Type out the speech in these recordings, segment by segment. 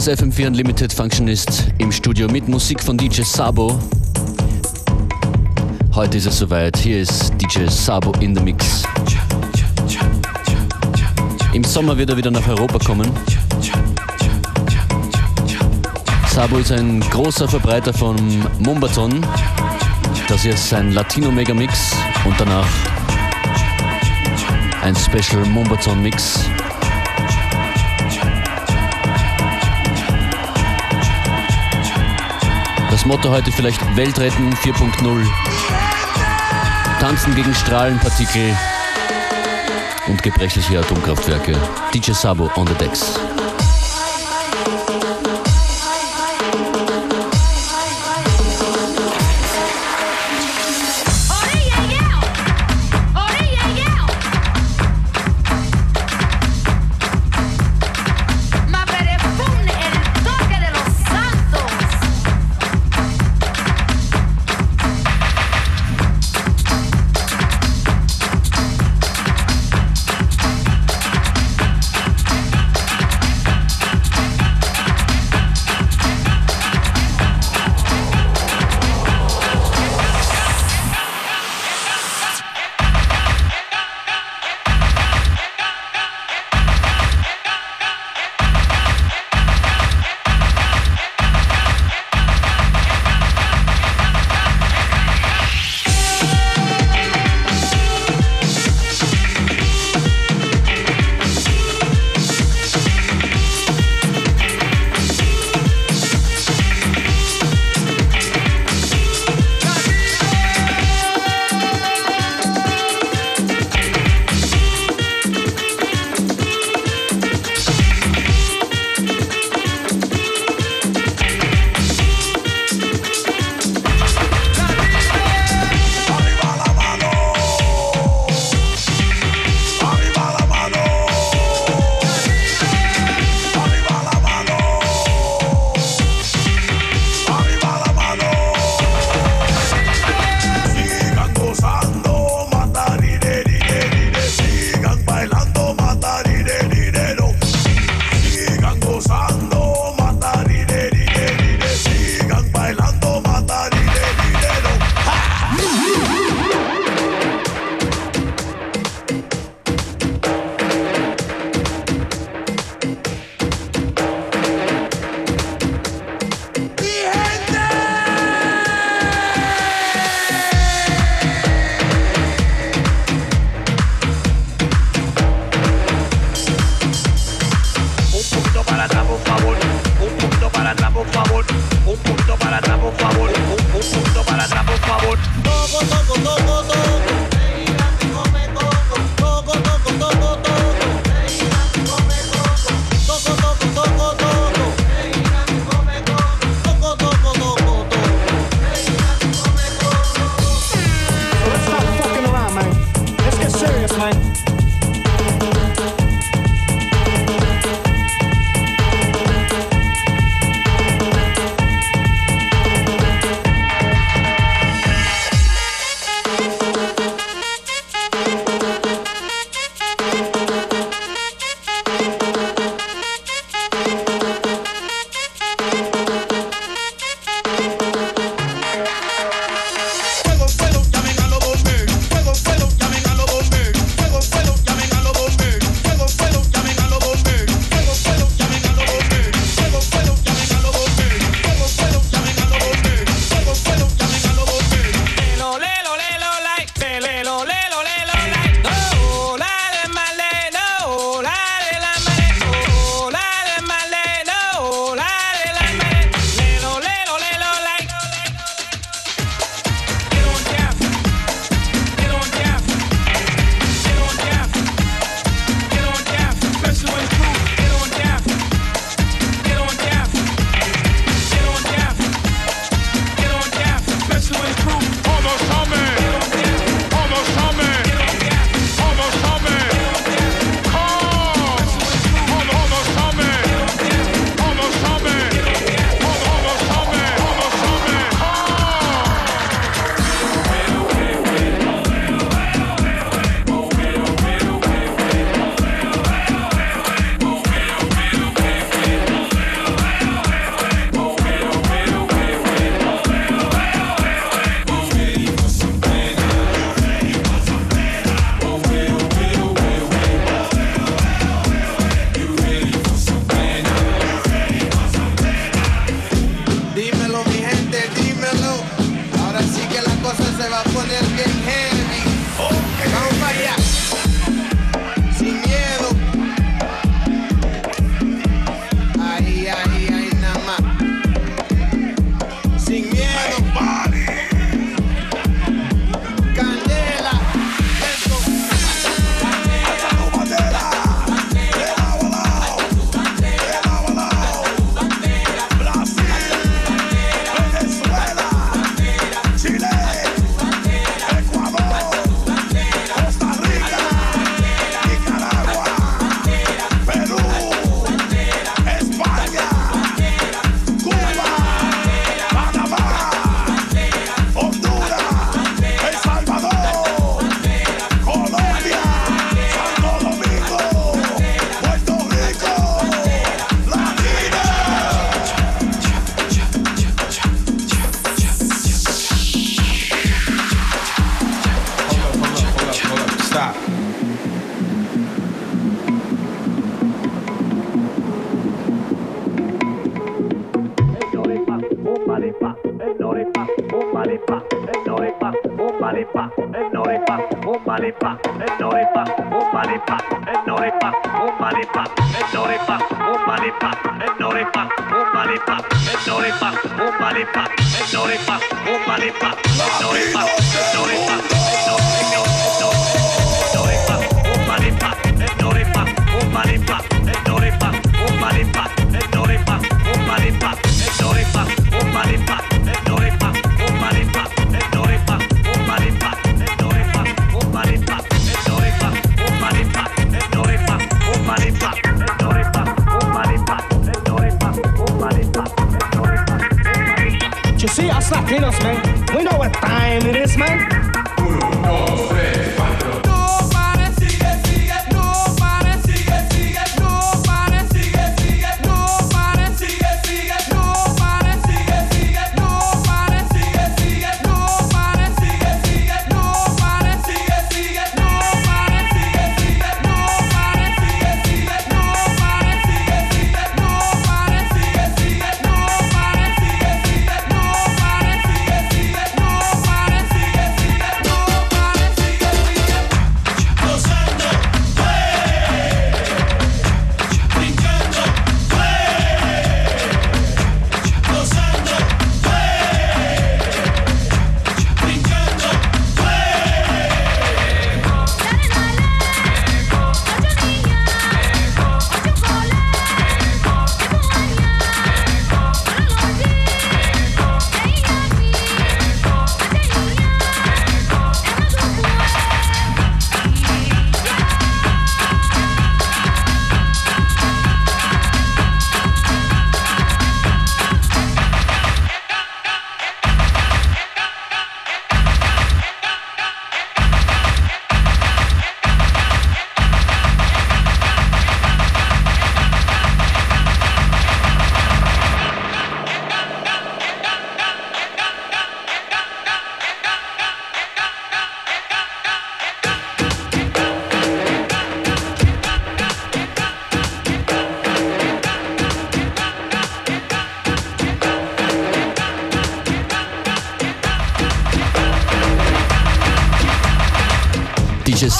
Ist FM4 Unlimited Functionist im Studio mit Musik von DJ Sabo. Heute ist es soweit. Hier ist DJ Sabo in the Mix. Im Sommer wird er wieder nach Europa kommen. Sabo ist ein großer Verbreiter von Mumbaton. Das hier ist sein Latino Megamix und danach ein Special Mumbaton Mix. Das Motto heute vielleicht Weltretten 4.0. Tanzen gegen Strahlenpartikel und gebrechliche Atomkraftwerke. DJ Sabo on the decks.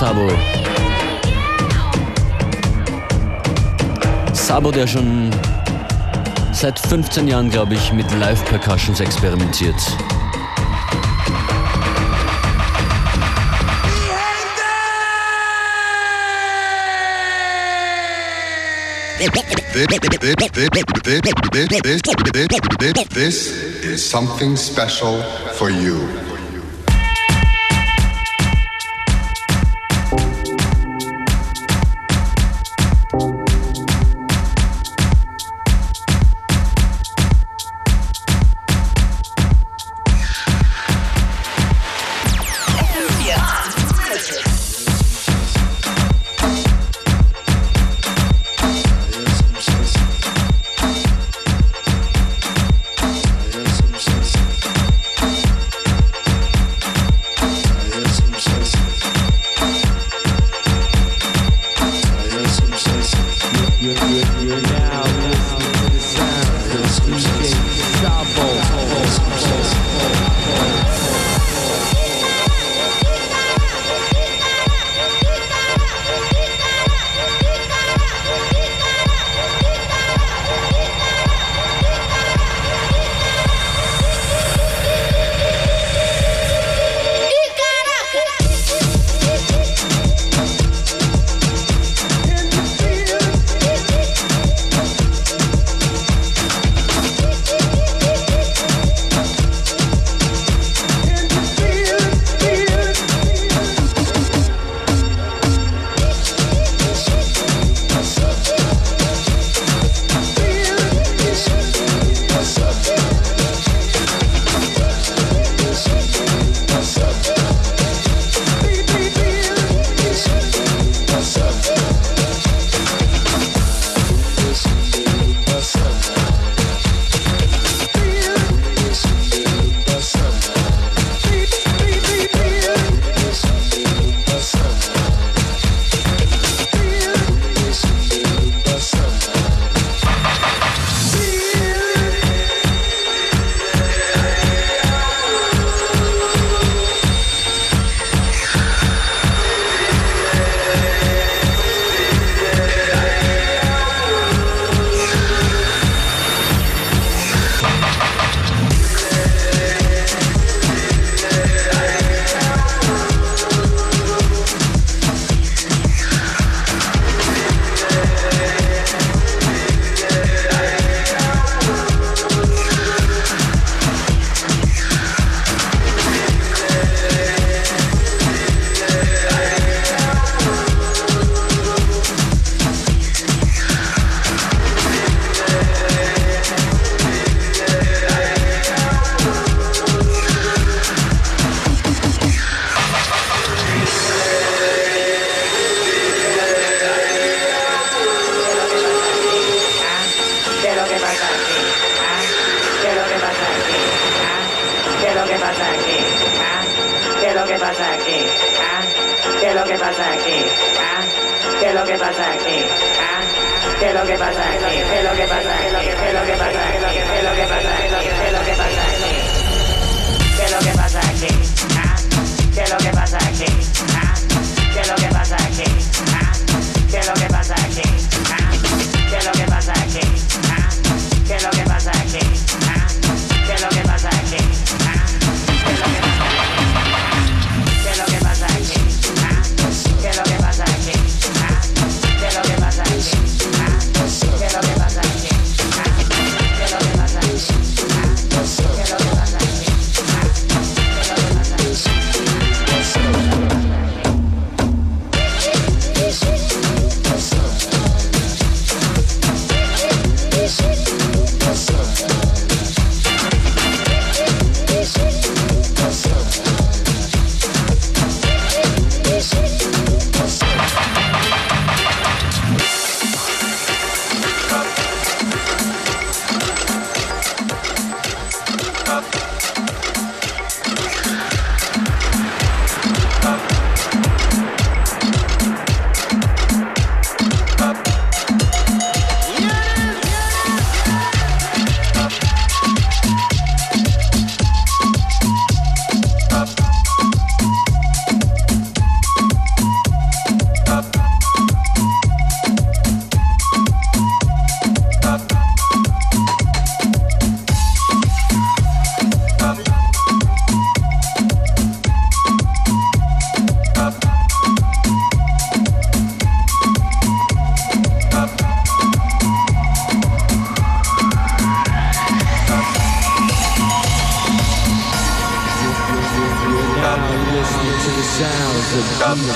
Sabo. Sabo, der schon seit 15 Jahren, glaube ich, mit Live-Percussions experimentiert. This is something special for you.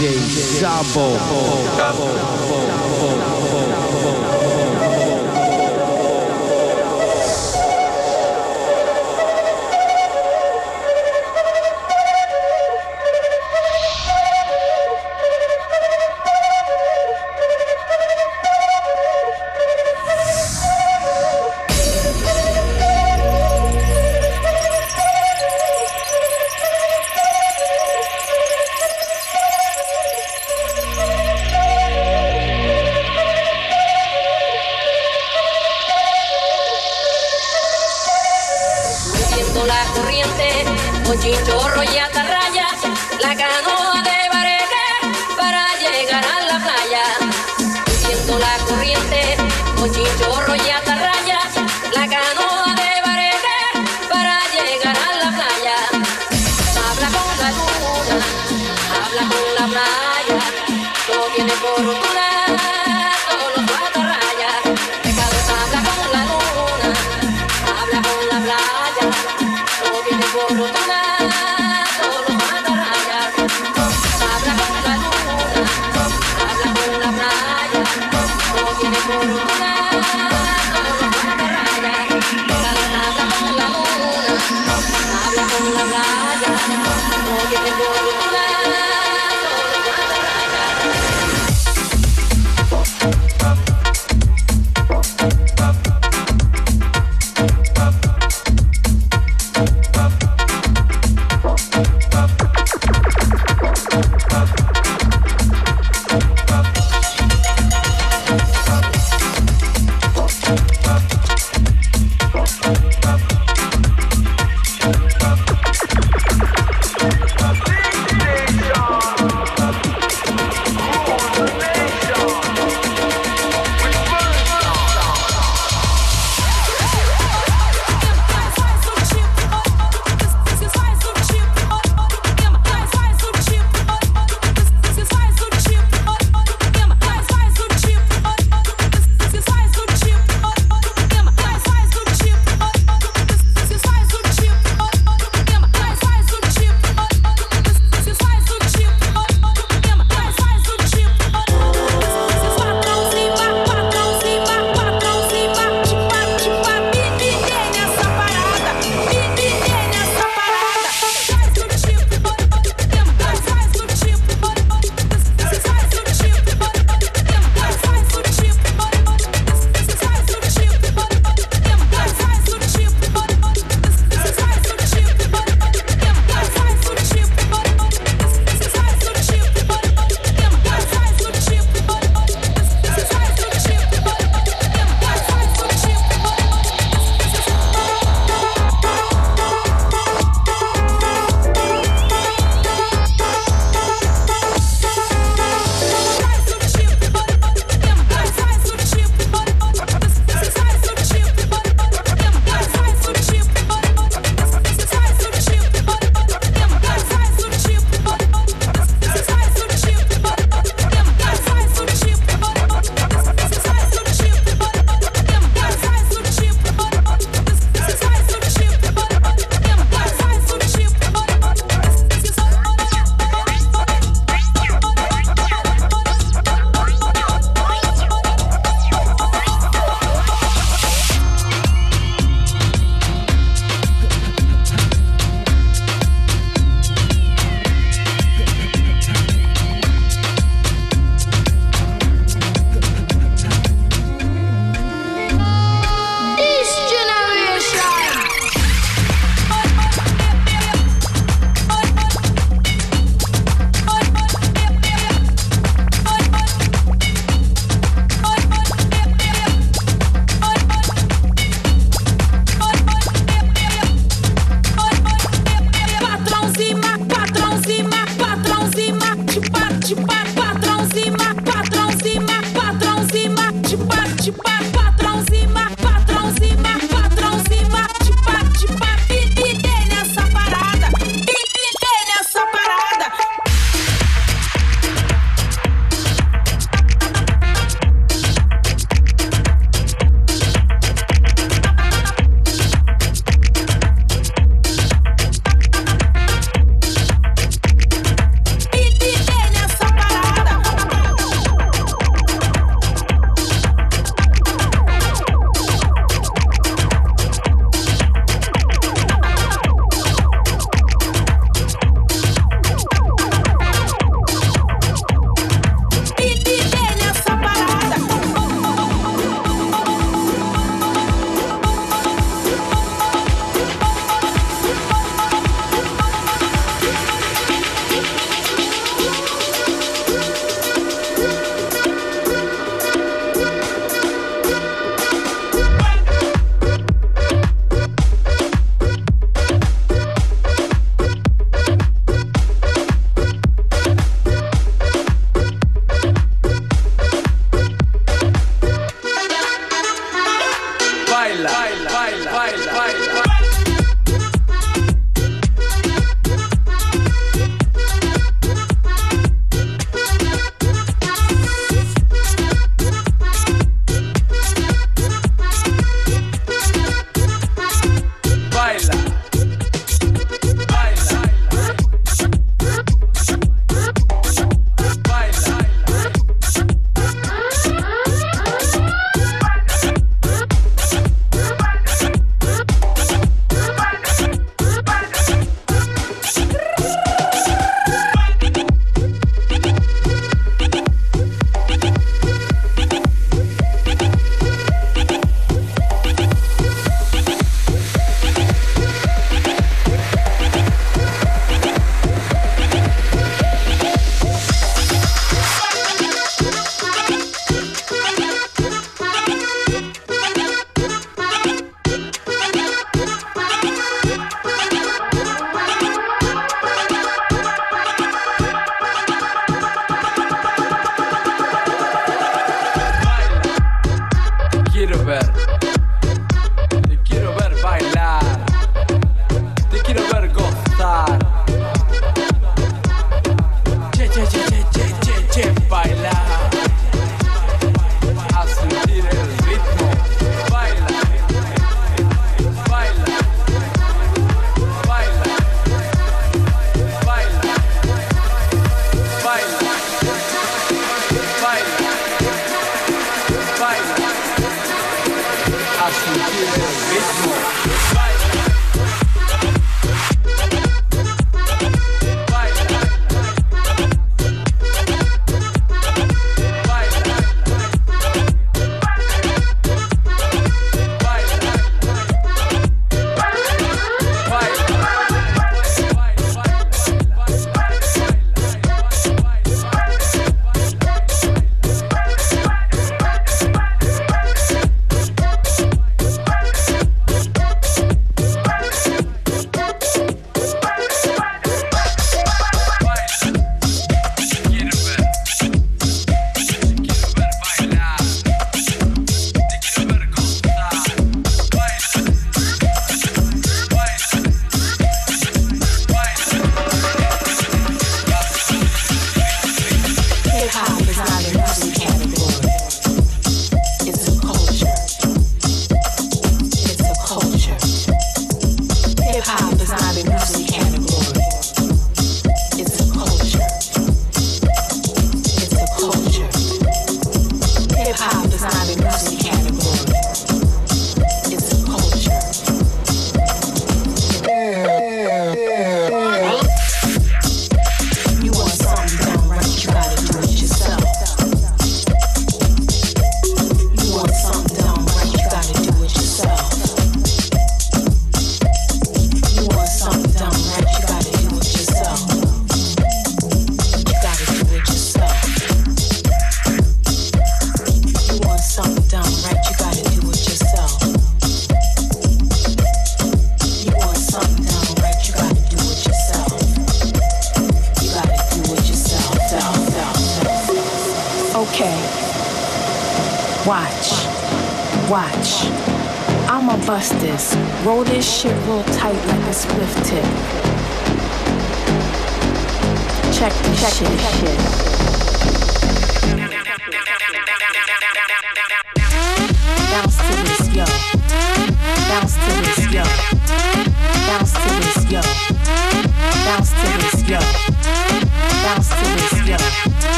DJ Sabo.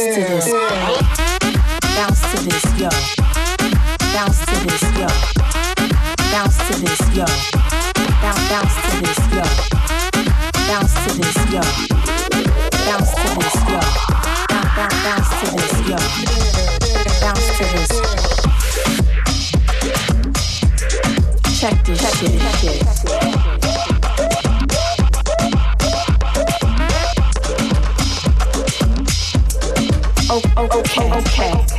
Bounce to this. Bounce to this, yo. Bounce to this, yo. Bounce to this, yo. Bounce, bounce to this, yo. Bounce to this, yo. Bounce to this, yo. Bounce, to this, yo. Bounce to this. Check this, check it, check it. okay.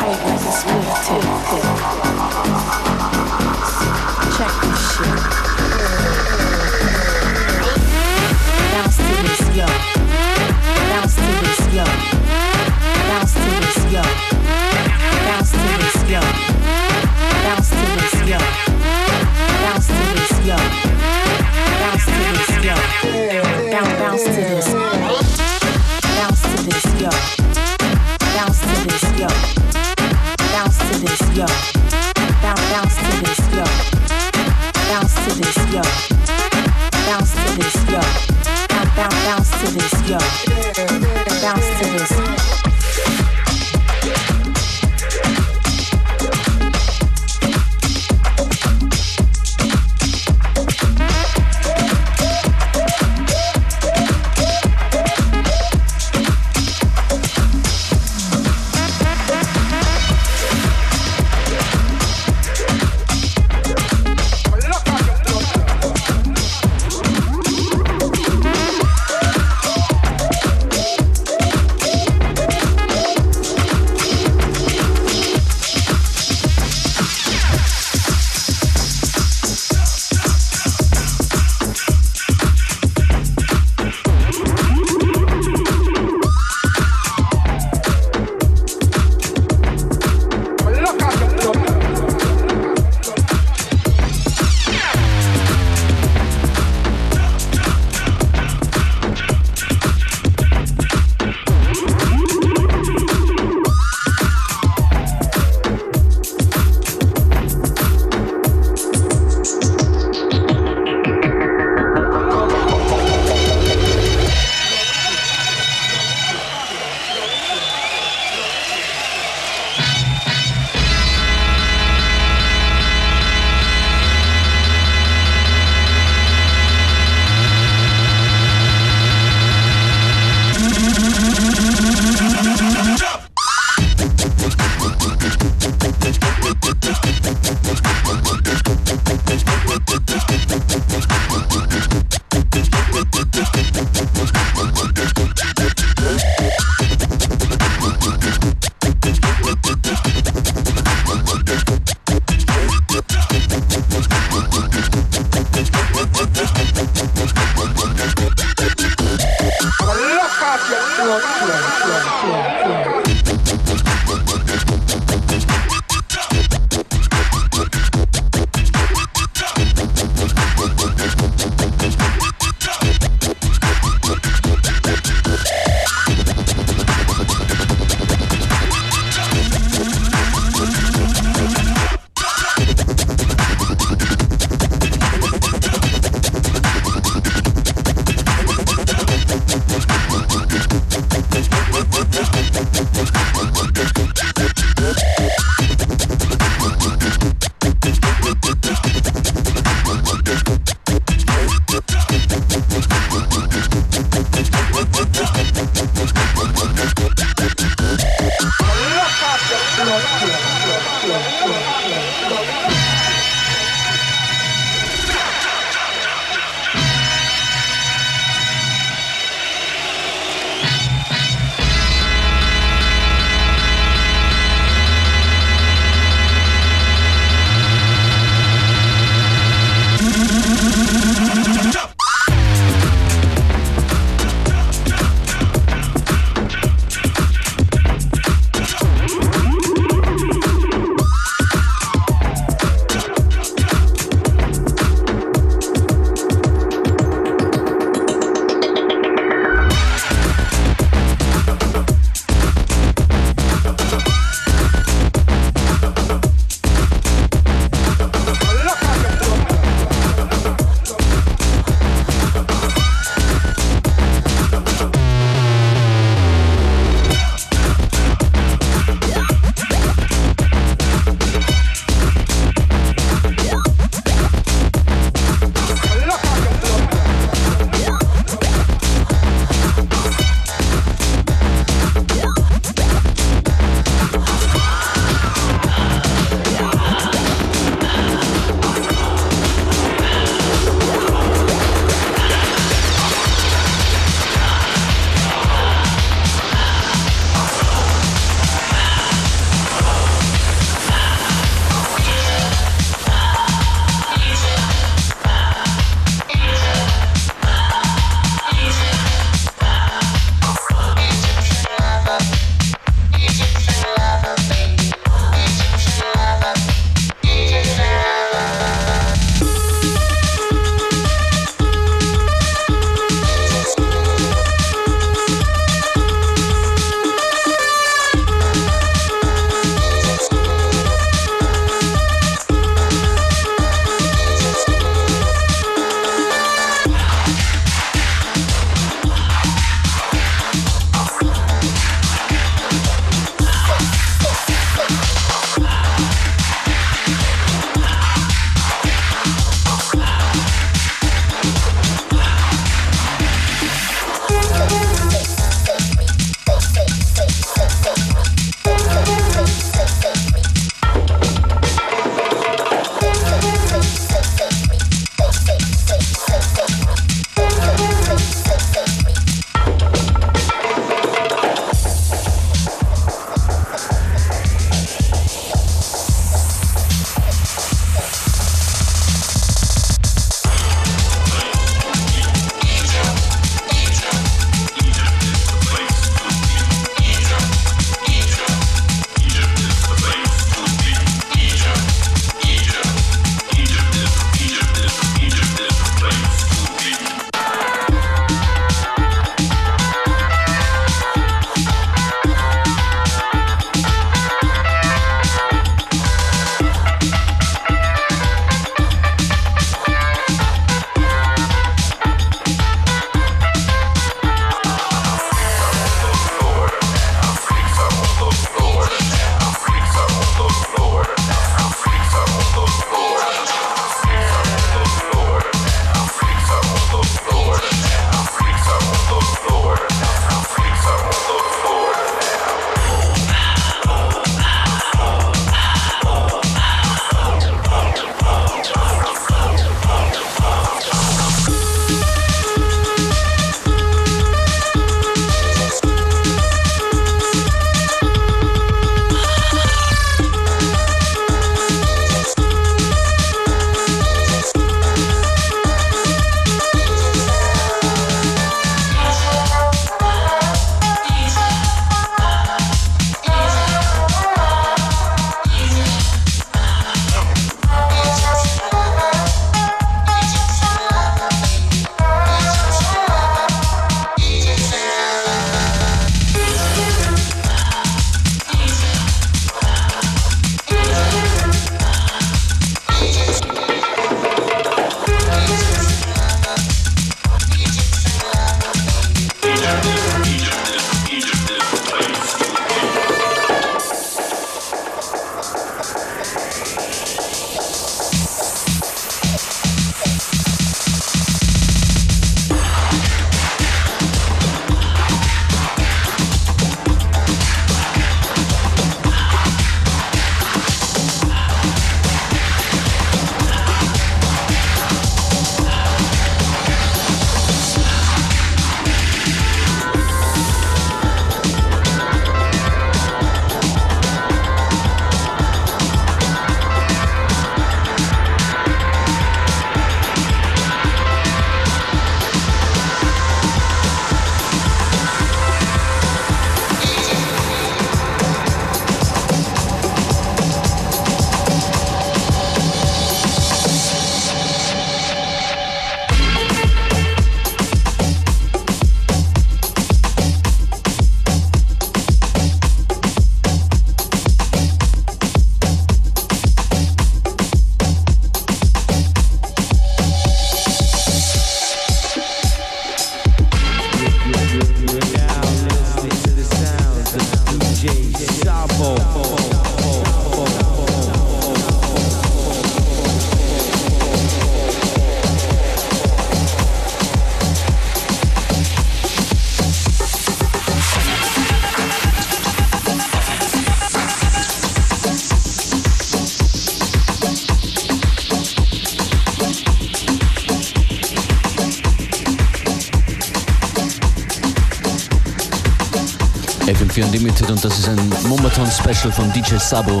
Und das ist ein Mumbaton Special von DJ Sabo.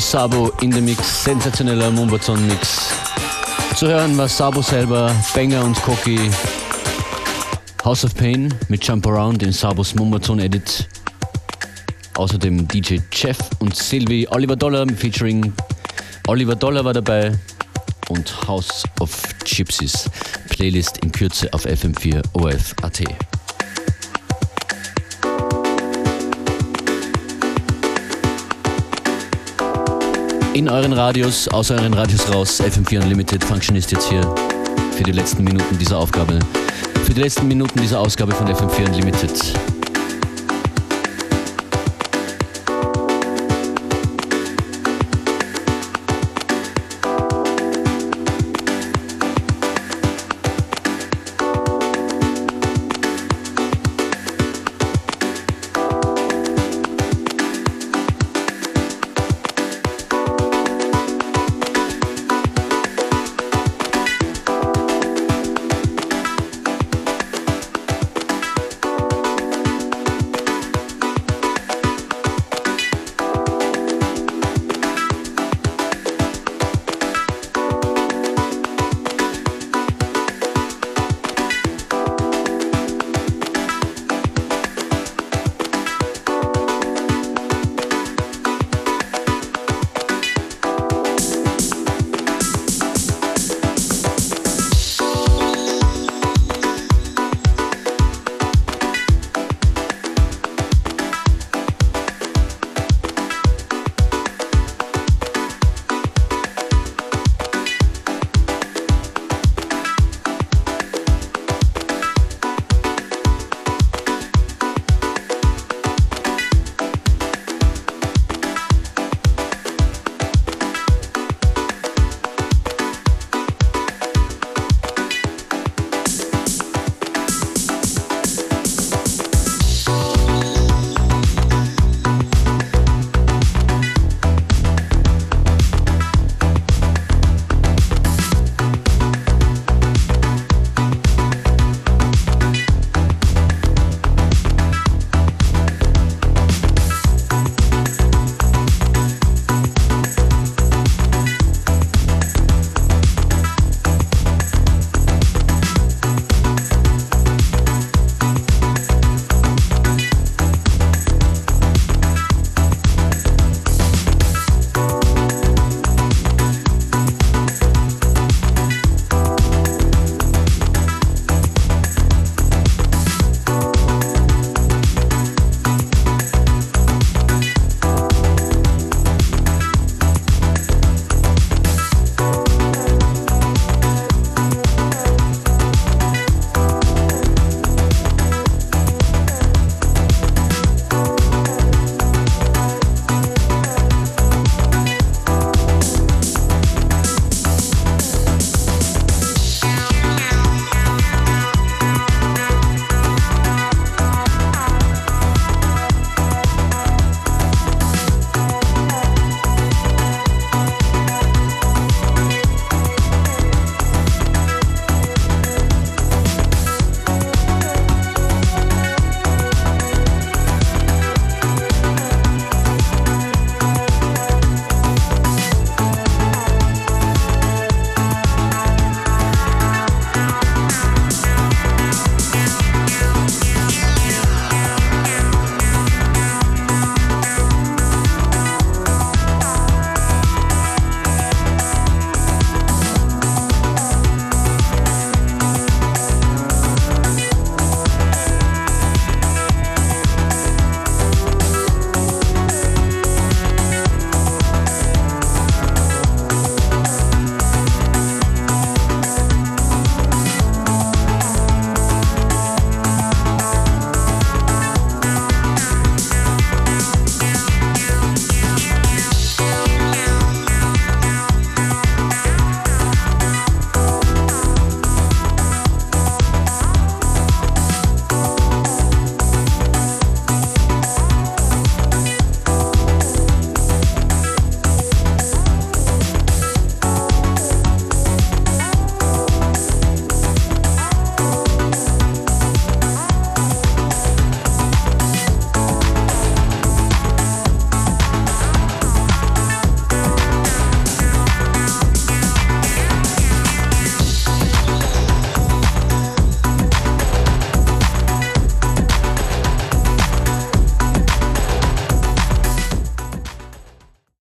Sabo in the Mix, sensationeller Mumbaton-Mix. Zu hören war Sabo selber, Banger und Koki. House of Pain mit Jump Around in Sabos Mumbaton Edit. Außerdem DJ Jeff und Sylvie Oliver Dollar featuring Oliver Dollar war dabei und House of Gypsies. Playlist in Kürze auf FM4 OF.at. in euren Radios, aus euren Radios raus. FM4 Unlimited Functionist jetzt hier für die letzten Minuten dieser Aufgabe. Für die letzten Minuten dieser Ausgabe von FM4 Unlimited.